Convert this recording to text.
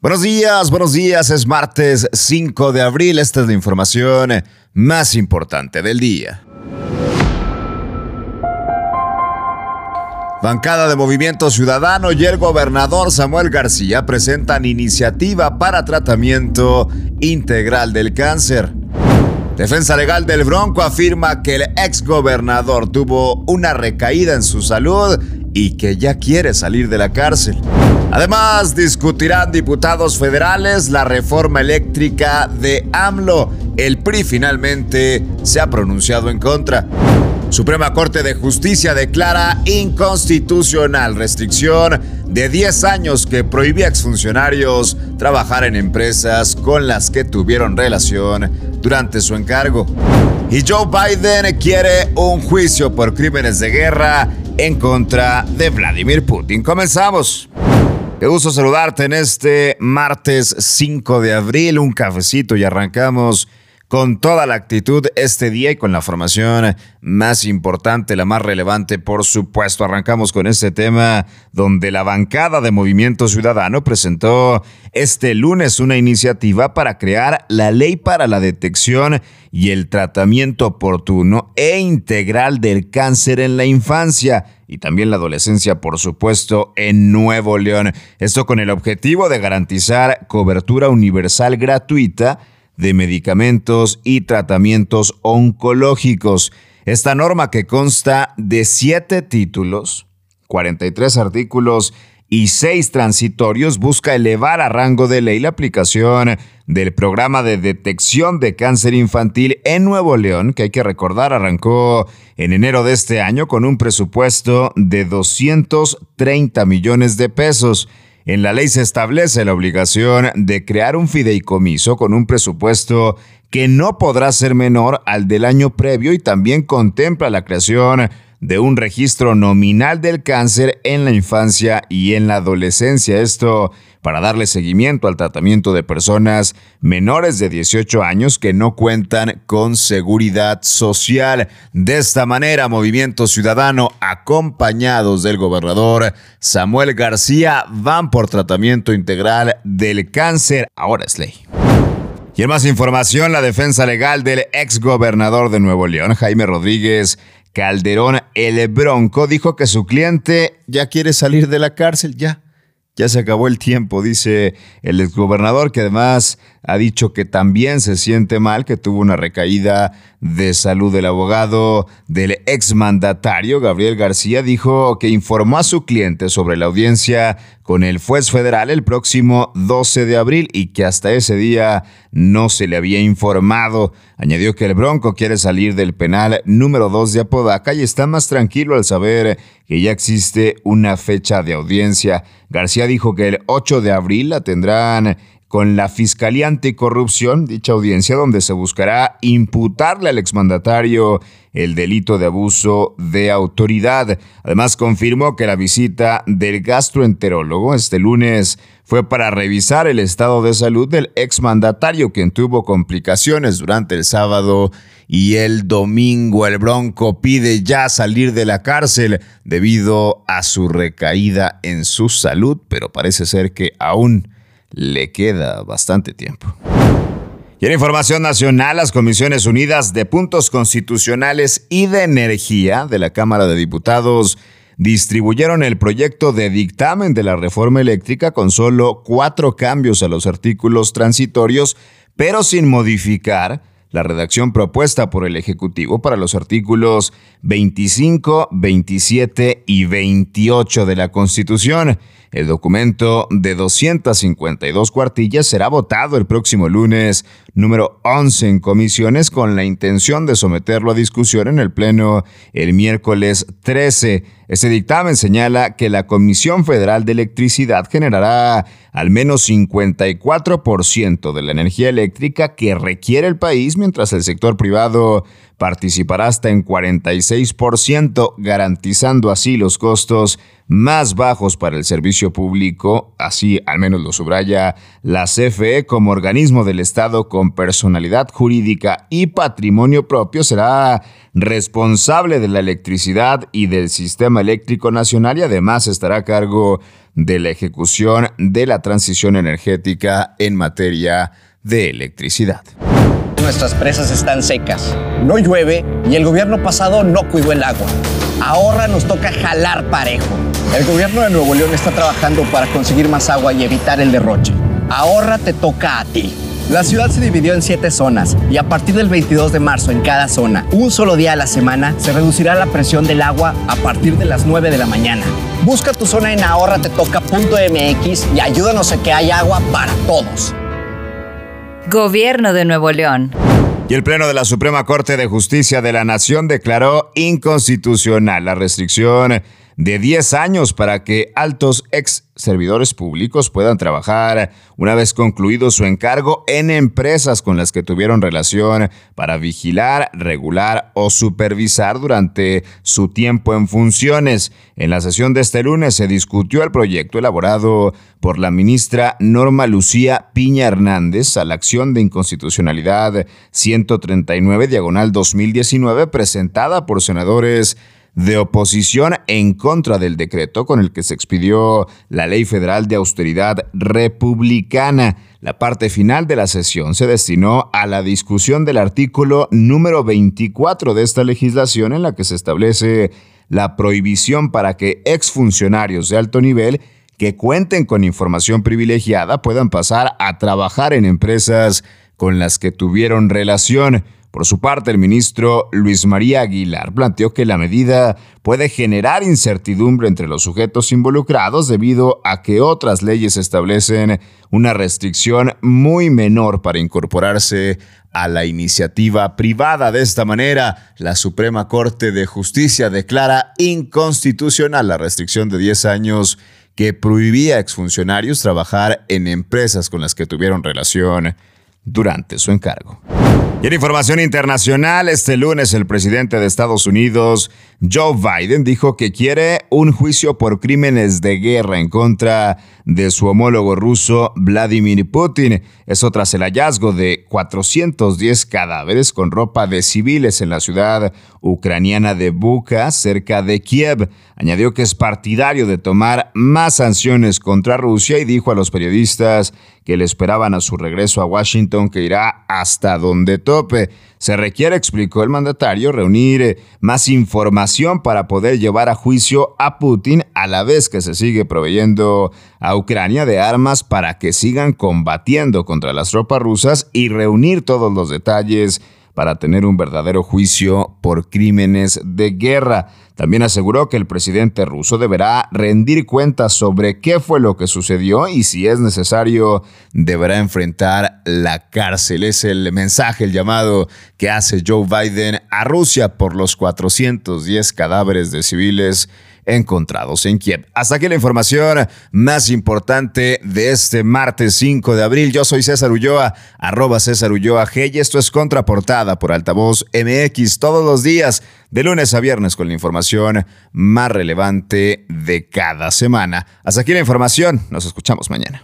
Buenos días, buenos días. Es martes 5 de abril. Esta es la información más importante del día. Bancada de Movimiento Ciudadano y el gobernador Samuel García presentan iniciativa para tratamiento integral del cáncer. Defensa Legal del Bronco afirma que el ex gobernador tuvo una recaída en su salud y que ya quiere salir de la cárcel. Además, discutirán diputados federales la reforma eléctrica de AMLO. El PRI finalmente se ha pronunciado en contra. Suprema Corte de Justicia declara inconstitucional restricción de 10 años que prohibía a exfuncionarios trabajar en empresas con las que tuvieron relación durante su encargo. Y Joe Biden quiere un juicio por crímenes de guerra en contra de Vladimir Putin. Comenzamos. Qué gusto saludarte en este martes 5 de abril, un cafecito y arrancamos con toda la actitud este día y con la formación más importante, la más relevante, por supuesto. Arrancamos con este tema donde la bancada de Movimiento Ciudadano presentó este lunes una iniciativa para crear la ley para la detección y el tratamiento oportuno e integral del cáncer en la infancia y también la adolescencia, por supuesto, en Nuevo León. Esto con el objetivo de garantizar cobertura universal gratuita de medicamentos y tratamientos oncológicos. Esta norma que consta de siete títulos, 43 artículos y seis transitorios busca elevar a rango de ley la aplicación del programa de detección de cáncer infantil en Nuevo León, que hay que recordar arrancó en enero de este año con un presupuesto de 230 millones de pesos. En la ley se establece la obligación de crear un fideicomiso con un presupuesto que no podrá ser menor al del año previo y también contempla la creación de un registro nominal del cáncer en la infancia y en la adolescencia. Esto para darle seguimiento al tratamiento de personas menores de 18 años que no cuentan con seguridad social. De esta manera, Movimiento Ciudadano, acompañados del gobernador Samuel García, van por tratamiento integral del cáncer. Ahora es ley. Y en más información, la defensa legal del ex gobernador de Nuevo León, Jaime Rodríguez, Calderón el Bronco dijo que su cliente ya quiere salir de la cárcel, ya. Ya se acabó el tiempo, dice el exgobernador, que además ha dicho que también se siente mal, que tuvo una recaída de salud. El abogado del exmandatario, Gabriel García, dijo que informó a su cliente sobre la audiencia con el juez federal el próximo 12 de abril y que hasta ese día no se le había informado. Añadió que el Bronco quiere salir del penal número 2 de Apodaca y está más tranquilo al saber que ya existe una fecha de audiencia. García dijo que el 8 de abril la tendrán con la Fiscalía Anticorrupción, dicha audiencia donde se buscará imputarle al exmandatario el delito de abuso de autoridad. Además, confirmó que la visita del gastroenterólogo este lunes fue para revisar el estado de salud del exmandatario, quien tuvo complicaciones durante el sábado y el domingo. El Bronco pide ya salir de la cárcel debido a su recaída en su salud, pero parece ser que aún le queda bastante tiempo. Y en información nacional, las Comisiones Unidas de Puntos Constitucionales y de Energía de la Cámara de Diputados distribuyeron el proyecto de dictamen de la reforma eléctrica con solo cuatro cambios a los artículos transitorios, pero sin modificar la redacción propuesta por el Ejecutivo para los artículos 25, 27 y 28 de la Constitución. El documento de 252 cuartillas será votado el próximo lunes número 11 en comisiones con la intención de someterlo a discusión en el Pleno el miércoles 13. Este dictamen señala que la Comisión Federal de Electricidad generará al menos 54% de la energía eléctrica que requiere el país, mientras el sector privado participará hasta en 46%, garantizando así los costos más bajos para el servicio público, así al menos lo subraya la CFE como organismo del Estado con personalidad jurídica y patrimonio propio, será responsable de la electricidad y del sistema eléctrico nacional y además estará a cargo de la ejecución de la transición energética en materia de electricidad. Nuestras presas están secas, no llueve y el gobierno pasado no cuidó el agua. Ahora nos toca jalar parejo. El gobierno de Nuevo León está trabajando para conseguir más agua y evitar el derroche. Ahora te toca a ti. La ciudad se dividió en siete zonas y a partir del 22 de marzo en cada zona, un solo día a la semana, se reducirá la presión del agua a partir de las 9 de la mañana. Busca tu zona en ahorratetoca.mx y ayúdanos a que haya agua para todos. Gobierno de Nuevo León. Y el Pleno de la Suprema Corte de Justicia de la Nación declaró inconstitucional la restricción de 10 años para que altos ex servidores públicos puedan trabajar una vez concluido su encargo en empresas con las que tuvieron relación para vigilar, regular o supervisar durante su tiempo en funciones. En la sesión de este lunes se discutió el proyecto elaborado por la ministra Norma Lucía Piña Hernández a la acción de inconstitucionalidad 139 diagonal 2019 presentada por senadores de oposición en contra del decreto con el que se expidió la Ley Federal de Austeridad Republicana. La parte final de la sesión se destinó a la discusión del artículo número 24 de esta legislación en la que se establece la prohibición para que exfuncionarios de alto nivel que cuenten con información privilegiada puedan pasar a trabajar en empresas con las que tuvieron relación. Por su parte, el ministro Luis María Aguilar planteó que la medida puede generar incertidumbre entre los sujetos involucrados debido a que otras leyes establecen una restricción muy menor para incorporarse a la iniciativa privada. De esta manera, la Suprema Corte de Justicia declara inconstitucional la restricción de 10 años que prohibía a exfuncionarios trabajar en empresas con las que tuvieron relación durante su encargo. Y en información internacional, este lunes el presidente de Estados Unidos, Joe Biden, dijo que quiere un juicio por crímenes de guerra en contra de su homólogo ruso Vladimir Putin. Eso tras el hallazgo de 410 cadáveres con ropa de civiles en la ciudad ucraniana de Buka, cerca de Kiev. Añadió que es partidario de tomar más sanciones contra Rusia y dijo a los periodistas que le esperaban a su regreso a Washington que irá hasta donde tope. Se requiere, explicó el mandatario, reunir eh, más información para poder llevar a juicio a Putin a la vez que se sigue proveyendo a Ucrania de armas para que sigan combatiendo contra las tropas rusas y reunir todos los detalles para tener un verdadero juicio por crímenes de guerra. También aseguró que el presidente ruso deberá rendir cuentas sobre qué fue lo que sucedió y si es necesario deberá enfrentar la cárcel. Es el mensaje, el llamado que hace Joe Biden a Rusia por los 410 cadáveres de civiles encontrados en Kiev. Hasta aquí la información más importante de este martes 5 de abril. Yo soy César Ulloa, arroba César Ulloa G y esto es Contraportada por Altavoz MX todos los días, de lunes a viernes con la más relevante de cada semana. Hasta aquí la información, nos escuchamos mañana.